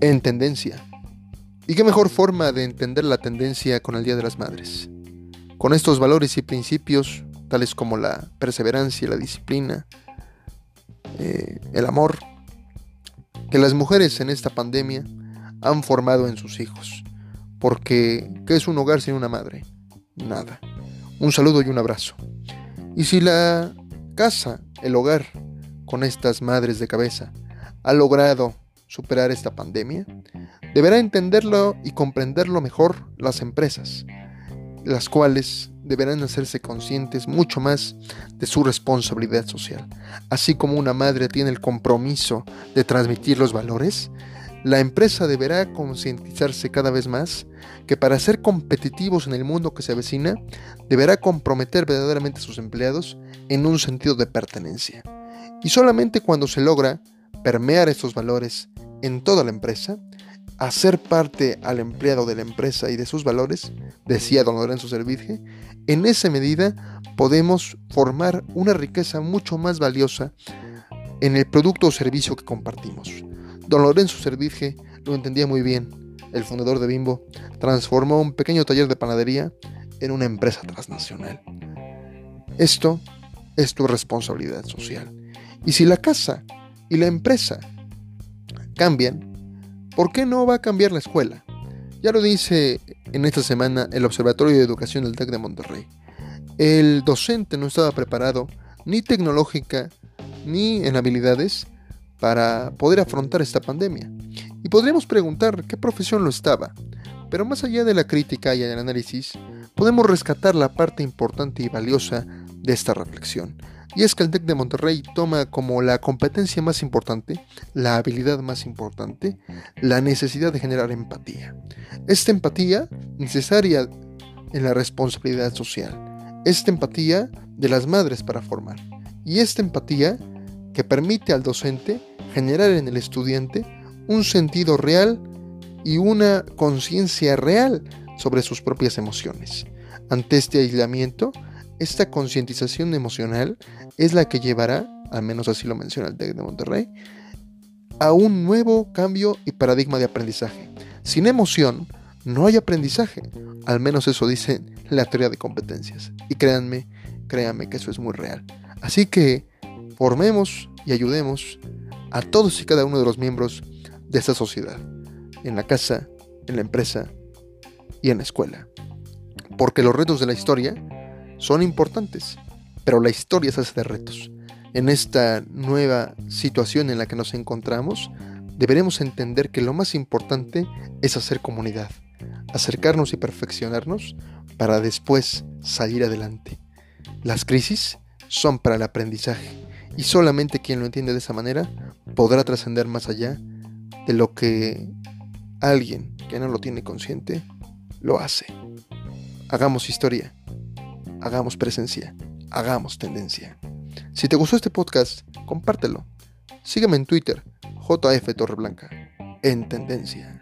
En tendencia. ¿Y qué mejor forma de entender la tendencia con el Día de las Madres? Con estos valores y principios, tales como la perseverancia, la disciplina, eh, el amor, que las mujeres en esta pandemia han formado en sus hijos. Porque, ¿qué es un hogar sin una madre? Nada. Un saludo y un abrazo. Y si la casa, el hogar, con estas madres de cabeza, ha logrado superar esta pandemia, deberá entenderlo y comprenderlo mejor las empresas, las cuales deberán hacerse conscientes mucho más de su responsabilidad social. Así como una madre tiene el compromiso de transmitir los valores, la empresa deberá concientizarse cada vez más que para ser competitivos en el mundo que se avecina, deberá comprometer verdaderamente a sus empleados en un sentido de pertenencia. Y solamente cuando se logra permear estos valores en toda la empresa, hacer parte al empleado de la empresa y de sus valores, decía don Lorenzo Servige, en esa medida podemos formar una riqueza mucho más valiosa en el producto o servicio que compartimos. Don Lorenzo Servige lo entendía muy bien. El fundador de Bimbo transformó un pequeño taller de panadería en una empresa transnacional. Esto es tu responsabilidad social. Y si la casa y la empresa cambian, ¿por qué no va a cambiar la escuela? Ya lo dice en esta semana el Observatorio de Educación del TEC de Monterrey. El docente no estaba preparado ni tecnológica ni en habilidades para poder afrontar esta pandemia. Y podríamos preguntar qué profesión lo estaba. Pero más allá de la crítica y el análisis, podemos rescatar la parte importante y valiosa de esta reflexión. Y es que el TEC de Monterrey toma como la competencia más importante, la habilidad más importante, la necesidad de generar empatía. Esta empatía necesaria en la responsabilidad social. Esta empatía de las madres para formar. Y esta empatía que permite al docente generar en el estudiante un sentido real y una conciencia real sobre sus propias emociones. Ante este aislamiento, esta concientización emocional es la que llevará, al menos así lo menciona el TEC de Monterrey, a un nuevo cambio y paradigma de aprendizaje. Sin emoción no hay aprendizaje, al menos eso dice la teoría de competencias. Y créanme, créanme que eso es muy real. Así que formemos y ayudemos a todos y cada uno de los miembros de esta sociedad, en la casa, en la empresa y en la escuela. Porque los retos de la historia son importantes, pero la historia se hace de retos. En esta nueva situación en la que nos encontramos, deberemos entender que lo más importante es hacer comunidad, acercarnos y perfeccionarnos para después salir adelante. Las crisis son para el aprendizaje y solamente quien lo entiende de esa manera podrá trascender más allá de lo que alguien que no lo tiene consciente lo hace. Hagamos historia hagamos presencia, hagamos tendencia. Si te gustó este podcast, compártelo. Sígueme en Twitter, JF Torreblanca, en tendencia.